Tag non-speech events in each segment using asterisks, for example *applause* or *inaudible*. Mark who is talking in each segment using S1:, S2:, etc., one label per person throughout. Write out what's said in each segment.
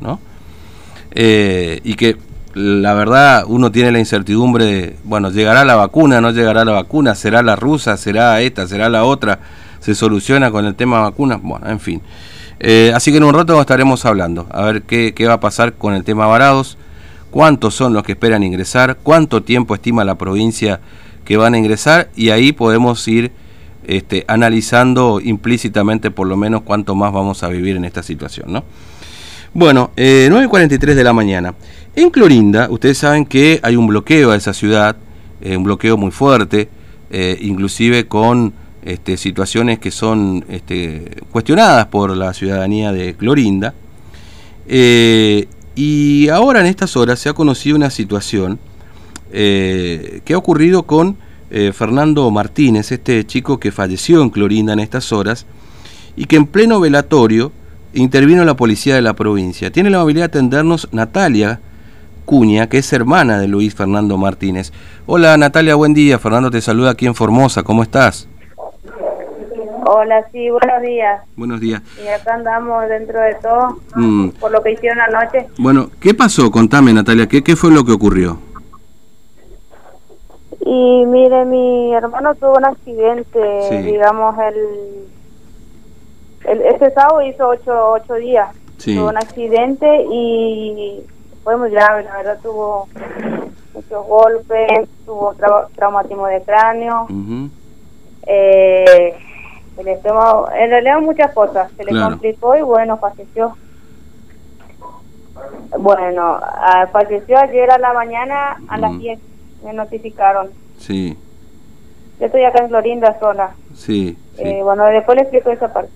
S1: ¿no? Eh, y que la verdad uno tiene la incertidumbre de, bueno, llegará la vacuna, no llegará la vacuna, será la rusa, será esta, será la otra, se soluciona con el tema vacuna, bueno, en fin. Eh, así que en un rato estaremos hablando, a ver qué, qué va a pasar con el tema varados, cuántos son los que esperan ingresar, cuánto tiempo estima la provincia que van a ingresar y ahí podemos ir este, analizando implícitamente por lo menos cuánto más vamos a vivir en esta situación, ¿no? Bueno, eh, 9.43 de la mañana. En Clorinda, ustedes saben que hay un bloqueo a esa ciudad, eh, un bloqueo muy fuerte, eh, inclusive con este, situaciones que son este, cuestionadas por la ciudadanía de Clorinda. Eh, y ahora en estas horas se ha conocido una situación que ha ocurrido con Fernando Martínez, este chico que falleció en Clorinda en estas horas, y que en pleno velatorio intervino la policía de la provincia. Tiene la amabilidad de atendernos Natalia Cuña, que es hermana de Luis Fernando Martínez. Hola Natalia, buen día. Fernando te saluda aquí en Formosa. ¿Cómo estás?
S2: Hola, sí, buenos días.
S1: Buenos días.
S2: Y acá andamos dentro de todo, mm. por lo que hicieron anoche.
S1: Bueno, ¿qué pasó? Contame, Natalia, ¿qué, qué fue lo que ocurrió?
S2: Y mire, mi hermano tuvo un accidente, digamos, el, este sábado hizo ocho, ocho días. Tuvo un accidente y fue muy grave, la verdad tuvo muchos golpes, tuvo traumatismo de cráneo. eh, el estómago, en realidad muchas cosas, se le complicó y bueno, falleció. Bueno, falleció ayer a la mañana a las 10, me notificaron.
S1: Sí.
S2: Yo estoy acá en Florinda sola.
S1: Sí.
S2: Eh, bueno, después le explico esa parte.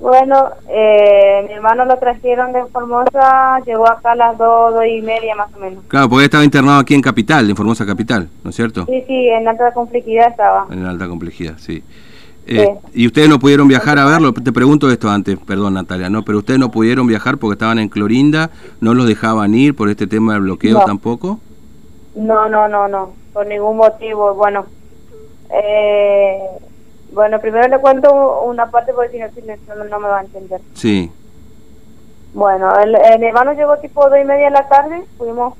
S2: Bueno, eh, mi hermano lo trajeron de Formosa, llegó acá a las dos, dos y media más o menos.
S1: Claro, porque estaba internado aquí en Capital, en Formosa Capital, ¿no es cierto?
S2: Sí, sí, en alta complejidad estaba.
S1: En alta complejidad, sí. Eh, ¿Y ustedes no pudieron viajar a verlo? Te pregunto esto antes, perdón Natalia, ¿no? Pero ustedes no pudieron viajar porque estaban en Clorinda, ¿no los dejaban ir por este tema del bloqueo tampoco?
S2: No, no, no, no, por ningún motivo. Bueno, eh, bueno, primero le cuento una parte porque si no, no, me va a entender.
S1: Sí.
S2: Bueno, el, hermano llegó tipo dos y media de la tarde, fuimos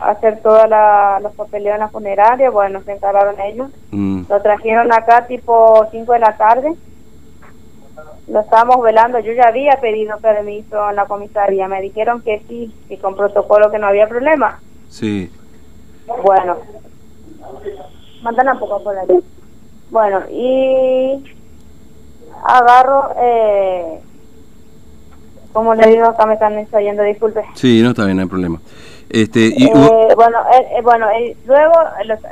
S2: a hacer toda la, los papeleos en la funeraria, bueno, se encargaron ellos. Mm. Lo trajeron acá tipo cinco de la tarde. Lo estábamos velando, yo ya había pedido permiso en la comisaría, me dijeron que sí, y con protocolo que no había problema.
S1: Sí.
S2: Bueno, mandan un poco por ahí. Bueno, y agarro, eh, como le digo, acá me están ensayando, disculpe.
S1: Sí, no está bien, no hay problema. Este,
S2: y, eh, bueno, eh, bueno luego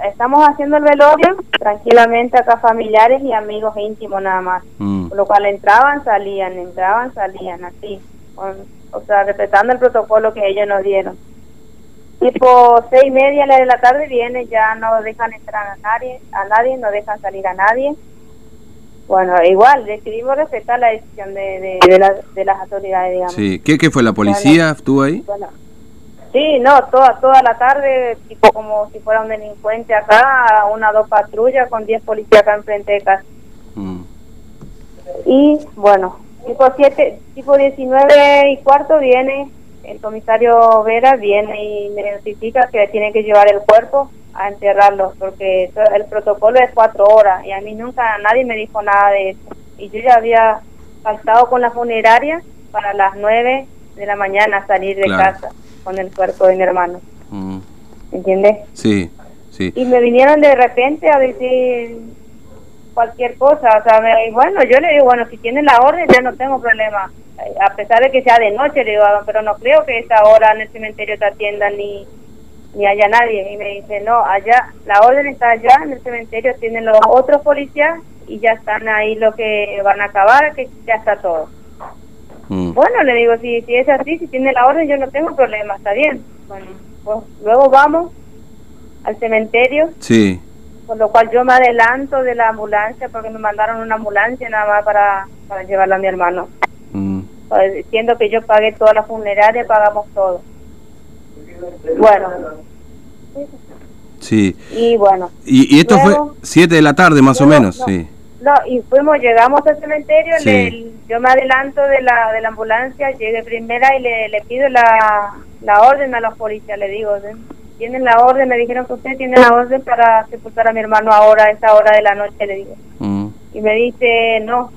S2: estamos haciendo el velorio tranquilamente acá familiares y amigos íntimos nada más. Mm. Por lo cual entraban, salían, entraban, salían, así. o sea, respetando el protocolo que ellos nos dieron tipo seis y media de la tarde viene, ya no dejan entrar a nadie, a nadie, no dejan salir a nadie. Bueno, igual, decidimos respetar la decisión de, de, las autoridades, digamos.
S1: Sí, ¿qué, qué fue la policía? ¿Estuvo ahí?
S2: Bueno, sí, no, toda toda la tarde, tipo como si fuera un delincuente acá, una dos patrullas con diez policías acá enfrente de casa. Mm. Y bueno, tipo siete, tipo diecinueve y cuarto viene el comisario Vera viene y me notifica que tiene que llevar el cuerpo a enterrarlo, porque el protocolo es cuatro horas y a mí nunca nadie me dijo nada de eso. Y yo ya había faltado con la funeraria para las nueve de la mañana salir de casa con el cuerpo de mi hermano. Mm. ¿Entiendes?
S1: Sí, sí.
S2: Y me vinieron de repente a decir cualquier cosa, o sea, bueno, yo le digo, bueno, si tiene la orden, ya no tengo problema a pesar de que sea de noche, le digo, pero no creo que esta hora en el cementerio te atiendan ni, ni haya nadie. Y me dice, no, allá, la orden está allá en el cementerio, tienen los otros policías y ya están ahí lo que van a acabar, que ya está todo. Mm. Bueno, le digo, si, si es así, si tiene la orden, yo no tengo problema, está bien. Bueno, pues luego vamos al cementerio.
S1: Sí.
S2: Con lo cual yo me adelanto de la ambulancia porque me mandaron una ambulancia nada más para, para llevarla a mi hermano. Diciendo que yo pagué toda la funeraria, pagamos todo. Bueno.
S1: Sí.
S2: Y bueno.
S1: Y, esto fue 7 de la tarde más o menos, sí.
S2: No, y fuimos, llegamos al cementerio, yo me adelanto de la, de la ambulancia, llegué primera y le, le pido la, la orden a los policías, le digo, tienen la orden, me dijeron que usted tiene la orden para sepultar a mi hermano ahora, a esa hora de la noche, le digo. Mm. Y me dice, no,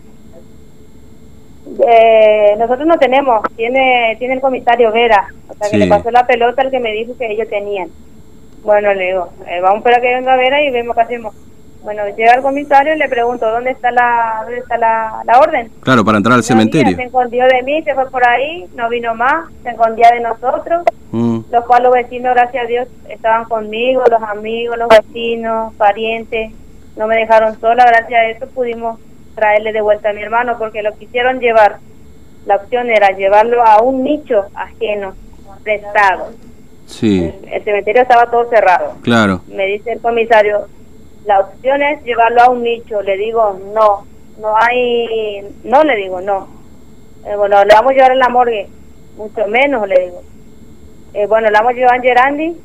S2: eh, nosotros no tenemos, tiene tiene el comisario Vera, o sea que le pasó la pelota al que me dijo que ellos tenían. Bueno, le digo, eh, vamos para que venga Vera y vemos qué hacemos. Bueno, llega el comisario y le pregunto, ¿dónde está la dónde está la, orden?
S1: Claro, para entrar al cementerio.
S2: se escondió de mí, se fue por ahí, no vino más, se escondía de nosotros, mm. los cuales los vecinos, gracias a Dios, estaban conmigo, los amigos, los vecinos, parientes, no me dejaron sola, gracias a eso pudimos traerle de vuelta a mi hermano porque lo quisieron llevar. La opción era llevarlo a un nicho ajeno, prestado.
S1: Sí.
S2: El, cementerio estaba todo cerrado.
S1: Claro.
S2: Me dice el comisario, la opción es llevarlo a un nicho. Le digo, no, no hay, no le digo, no. Eh, bueno, le vamos a llevar en la morgue, mucho menos le digo. Eh, bueno, le vamos a llevar en Gerandi,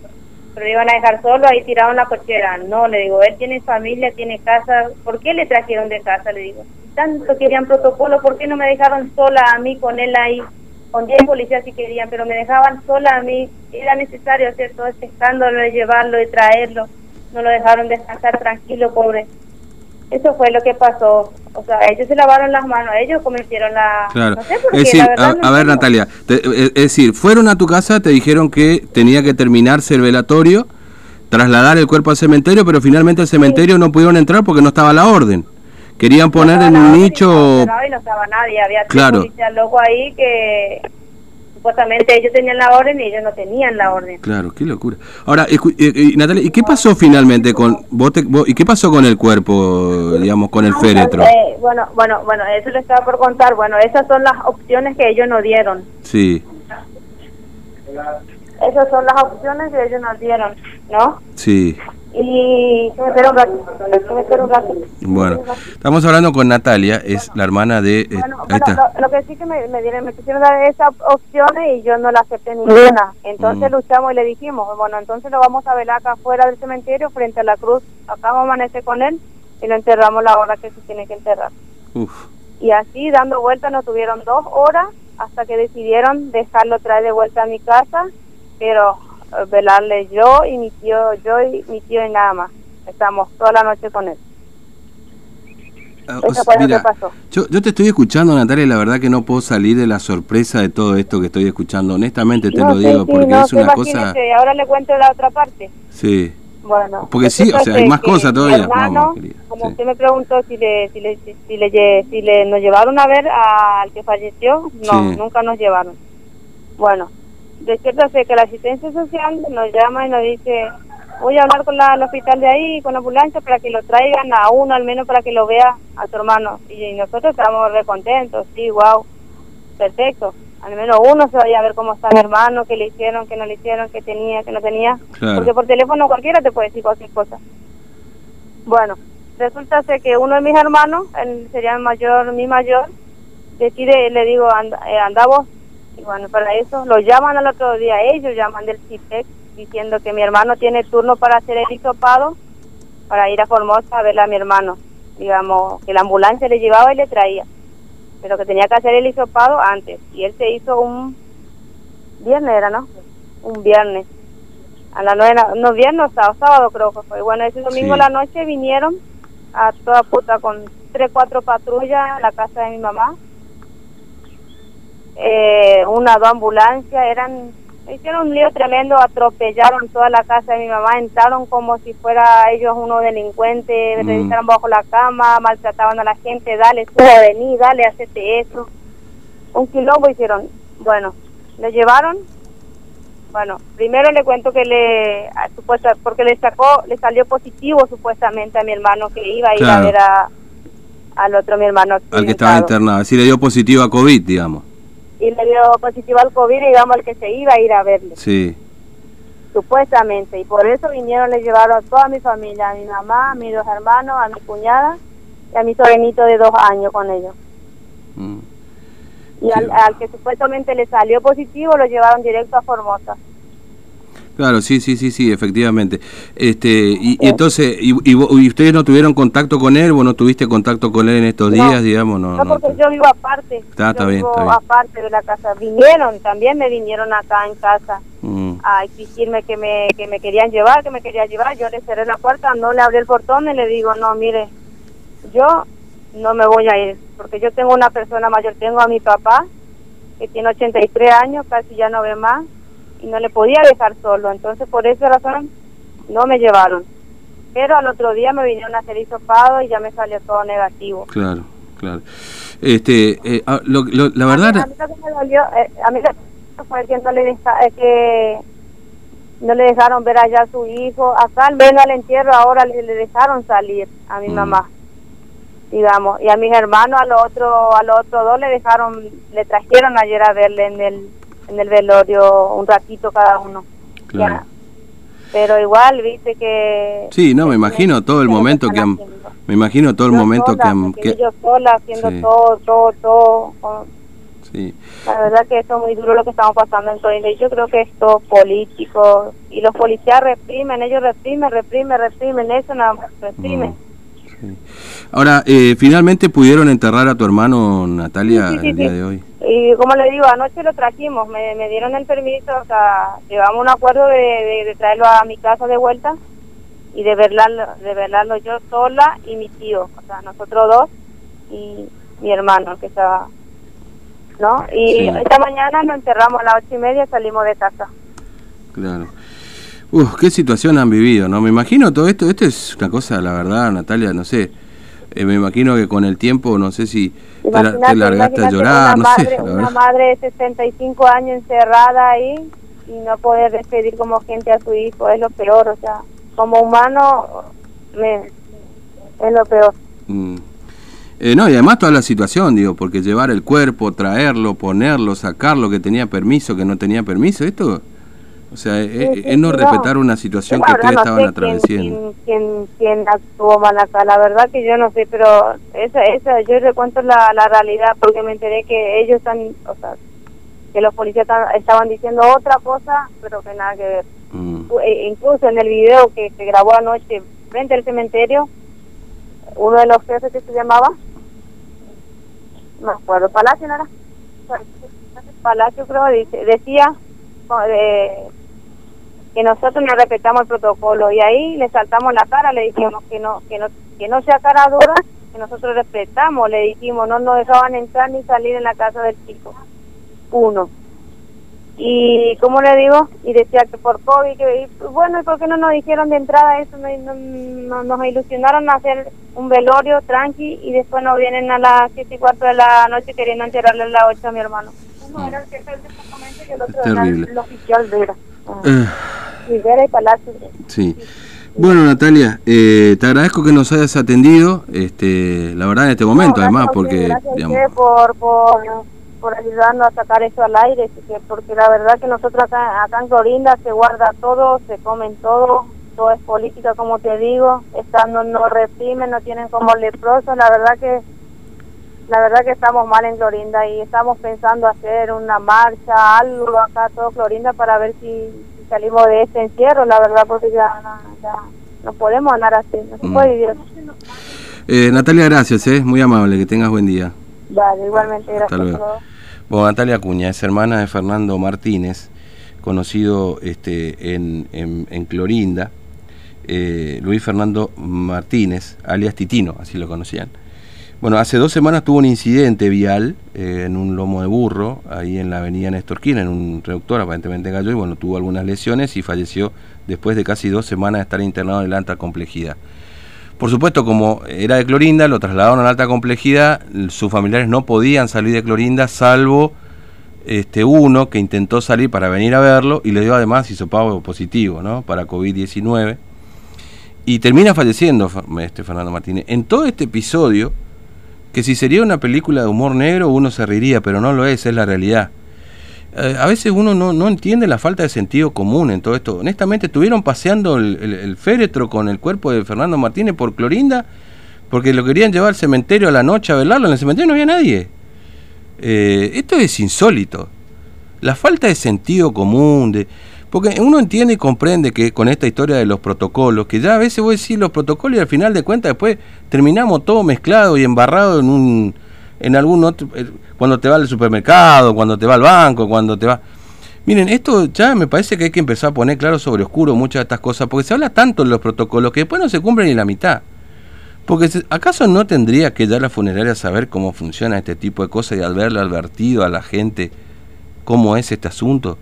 S2: pero le iban a dejar solo ahí tirado en la cochera. No, le digo, él tiene familia, tiene casa, ¿por qué le trajeron de casa? Le digo, tanto querían protocolo, ¿por qué no me dejaron sola a mí con él ahí? Con 10 policías si querían, pero me dejaban sola a mí. Era necesario hacer todo este escándalo de llevarlo y traerlo. No lo dejaron descansar tranquilo, pobre. Eso fue lo que pasó. O sea, ellos se lavaron las manos, ellos cometieron la...
S1: Claro. es decir, a, ver Natalia, eh, es decir, fueron a tu casa, te dijeron que tenía que terminarse el velatorio, trasladar el cuerpo al cementerio, pero finalmente al cementerio no pudieron entrar porque no estaba la orden. Querían poner en un nicho...
S2: No, no estaba nadie, había
S1: claro.
S2: loco ahí que supuestamente ellos tenían la orden y ellos no tenían la orden.
S1: Claro, qué locura. Ahora, eh, eh, Natalia, ¿y qué pasó finalmente con vos, y qué pasó con el cuerpo, digamos, con el féretro?
S2: Eh, bueno, bueno, bueno, eso le estaba por contar. Bueno, esas son las opciones que ellos nos dieron.
S1: Sí.
S2: Esas son las opciones que ellos nos dieron, ¿no?
S1: Sí.
S2: Y se me espera un ratito, un ratito.
S1: Bueno, estamos hablando con Natalia, es la hermana de... Eh,
S2: bueno, Lo, que sí que me, me, dieron, me quisieron dar esas opciones y yo no la acepté ninguna. Entonces mm. luchamos y le dijimos, bueno, entonces lo vamos a velar acá afuera del cementerio, frente a la cruz. Acá vamos a amanecer con él y lo enterramos la hora que se tiene que enterrar. Y así, dando vueltas, nos tuvieron dos horas hasta que decidieron dejarlo traer de vuelta a mi casa, pero velarle yo y mi tío, yo y mi tío y nada más. Estamos toda la noche con él.
S1: Ah, Eso fue lo que pasó. Yo, yo te estoy escuchando, Natalia, y la verdad que no puedo salir de la sorpresa de todo esto que estoy escuchando. Honestamente te lo digo, porque es una cosa...
S2: Ahora le cuento la otra parte.
S1: Sí.
S2: Bueno.
S1: Porque sí, o sea, hay más cosas todavía.
S2: como usted me preguntó si le, si le, si le, si le nos llevaron a ver al que falleció, no, nunca nos llevaron. Bueno, de cierto sé que la asistencia social nos llama y nos dice, voy a hablar con la, el hospital de ahí, con la ambulancia, para que lo traigan a uno, al menos para que lo vea a tu hermano. Y, nosotros estamos re contentos, sí, wow, perfecto. Al menos uno se vaya a ver cómo está mi hermano, qué le hicieron, qué no le hicieron, qué tenía, qué no tenía. Porque por teléfono cualquiera te puede decir cualquier cosa. Bueno, resulta ser que uno de mis hermanos, él sería el mayor, mi mayor, decide, le digo, eh, andamos y bueno, para eso lo llaman al otro día, ellos llaman del CIPEC diciendo que mi hermano tiene turno para hacer el hisopado para ir a Formosa a ver a mi hermano. Digamos, que la ambulancia le llevaba y le traía, pero que tenía que hacer el hisopado antes. Y él se hizo un viernes, ¿era, no? Un viernes. A la nueve, no, viernes o sábado, creo que fue. Bueno, ese domingo a la noche vinieron a toda puta con tres, cuatro patrullas a la casa de mi mamá eh, una dos ambulancias, eran, hicieron un lío tremendo, atropellaron toda la casa de mi mamá, entraron como si fuera ellos unos delincuentes, mm. revisaron bajo la cama, maltrataban a la gente, dale, sube, vení, dale, hacete eso. Un quilombo hicieron. Bueno, le llevaron, bueno, primero le cuento que le, supuesta, porque le sacó, le salió positivo supuestamente a mi hermano que iba a ir a ver a, al otro mi hermano.
S1: Al que estaba internado, así le dio positivo a COVID, digamos
S2: y le dio positivo al COVID, digamos, al que se iba a ir a verle.
S1: Sí.
S2: Supuestamente, y por eso vinieron, le llevaron a toda mi familia, a mi mamá, a mis dos hermanos, a mi cuñada y a mi sobrinito de dos años con ellos. Mm. Y al, que supuestamente le salió positivo lo llevaron directo a Formosa.
S1: Claro, sí, sí, sí, sí, efectivamente. Este, y, entonces, y, ustedes no tuvieron contacto con él? ¿Vos no tuviste contacto con él en estos días, digamos?
S2: No, no, porque yo vivo aparte.
S1: Está, está
S2: bien,
S1: está
S2: bien. aparte de la casa. Vinieron, también me vinieron acá en casa mm. a exigirme que me, que me querían llevar, que me querían llevar. Yo le cerré la puerta, no le abrí el portón y le digo, no, mire, yo no me voy a ir, porque yo tengo una persona mayor, tengo a mi papá, que tiene 83 años, casi ya no ve más y no le podía dejar solo. Entonces, por esa razón, no me llevaron. Pero al otro día me vinieron a hacer hisopado y ya me salió todo negativo.
S1: Claro, claro. Este, eh, ah, la verdad...
S2: A mí, lo que me dolió, eh, a mí lo fue que no le, deja, eh, que no le dejaron ver allá a su hijo. Acá al menos al entierro ahora le, dejaron salir a mi mm. mamá digamos y a mis hermanos al otro al otro dos le dejaron le trajeron ayer a verle en el en el velorio un ratito cada uno. Claro. Pero igual, viste que...
S1: Sí, no, me imagino todo el momento que han... Me imagino todo el momento que han...
S2: Que... Yo sola haciendo todo, todo, todo. Sí. La verdad que esto es muy duro lo que estamos pasando en Corinda y yo creo que esto político y los policías reprimen, ellos reprimen, reprimen, reprimen, eso no reprimen.
S1: Ahora, eh, finalmente pudieron enterrar a tu hermano Natalia el día de hoy.
S2: Y como le digo, anoche lo trajimos, me, me dieron el permiso, o sea, llevamos un acuerdo de, traerlo a mi casa de vuelta y de verlarlo, de verlarlo yo sola y mi tío, o sea, nosotros dos y mi hermano que estaba, ¿no? Y esta mañana lo enterramos a las ocho y media y salimos de casa.
S1: Claro. Uf, qué situación han vivido, ¿no? Me imagino todo esto, esto es una cosa, la verdad, Natalia, no sé, eh, me imagino que con el tiempo, no sé si te, largaste a llorar,
S2: una
S1: no
S2: madre, *laughs* sé. Una madre de 65 años encerrada ahí y no poder despedir como gente a su hijo, es lo peor, o sea, como humano me, es lo peor. Mm.
S1: Eh, no, y además toda la situación, digo, porque llevar el cuerpo, traerlo, ponerlo, sacarlo, que tenía permiso, que no tenía permiso, esto o sea, es, no respetar una situación que ustedes estaban atravesando.
S2: Quién, quién, actuó mal acá? La verdad que yo no sé, pero esa, esa yo le cuento la, la realidad porque me enteré que ellos están, o sea, que los policías estaban diciendo otra cosa, pero que nada que ver. Mm. E, incluso en el video que se grabó anoche frente al cementerio, uno de los jefes que se llamaba, no acuerdo, Palacio, ¿no era? Palacio creo, dice, decía... De, que nosotros no respetamos el protocolo y ahí le saltamos la cara, le dijimos que no, que no, que no sea cara dura, que nosotros respetamos, le dijimos, no nos dejaban entrar ni salir en la casa del chico. Uno. Y, ¿cómo le digo? Y decía que por COVID, que, bueno, ¿y por qué no nos dijeron de entrada eso? No, nos ilusionaron a hacer un velorio tranqui y después nos vienen a las siete y cuarto de la noche queriendo enterrarle a las ocho a mi hermano. Uno era el jefe del departamento y el otro era el, oficial Vera. Eh,
S1: Sí. Bueno, Natalia, eh, te agradezco que nos hayas atendido, este, la verdad en este momento, además, porque...
S2: Gracias por, por, por, ayudarnos a sacar eso al aire, porque la verdad que nosotros acá, acá en Clorinda se guarda todo, se comen todo, todo es política, como te digo, estando no reprimen, no tienen como leprosos, la verdad que la verdad que estamos mal en Clorinda y estamos pensando hacer una marcha, algo acá todo Clorinda para ver si, salimos de este encierro, la verdad, porque ya, no podemos andar así, no se mm. puede vivir
S1: eh, Natalia, gracias, eh, muy amable, que tengas buen día.
S2: Vale, igualmente, gracias.
S1: Bueno, Natalia Cuña es hermana de Fernando Martínez, conocido este, en, en, Clorinda, eh, Luis Fernando Martínez, alias Titino, así lo conocían. Bueno, hace dos semanas tuvo un incidente vial eh, en un lomo de burro, ahí en la avenida Néstor Kirchner, en un reductor, aparentemente cayó y bueno, tuvo algunas lesiones y falleció después de casi dos semanas de estar internado en la alta complejidad. Por supuesto, como era de Clorinda, lo trasladaron a la alta complejidad, sus familiares no podían salir de Clorinda, salvo este uno que intentó salir para venir a verlo y le dio además hisopado positivo, ¿no? Para COVID-19. Y termina falleciendo este Fernando Martínez. En todo este episodio, que si sería una película de humor negro uno se reiría, pero no lo es, es la realidad. Eh, a veces uno no, no, entiende la falta de sentido común en todo esto. Honestamente, estuvieron paseando el, féretro con el cuerpo de Fernando Martínez por Clorinda porque lo querían llevar al cementerio a la noche a velarlo. En el cementerio no había nadie. Eh, esto es insólito. La falta de sentido común, de Porque uno entiende y comprende que con esta historia de los protocolos, que ya a veces voy a decir los protocolos y al final de cuentas después terminamos todo mezclado y embarrado en un en algún otro eh, cuando te va al supermercado, cuando te va al banco, cuando te va Miren, esto ya me parece que hay que empezar a poner claro sobre oscuro muchas de estas cosas, porque se habla tanto en los protocolos que después no se cumplen ni la mitad. Porque ¿acaso no tendría que ya la funeraria saber cómo funciona este tipo de cosas y haberle advertido a la gente cómo es este asunto?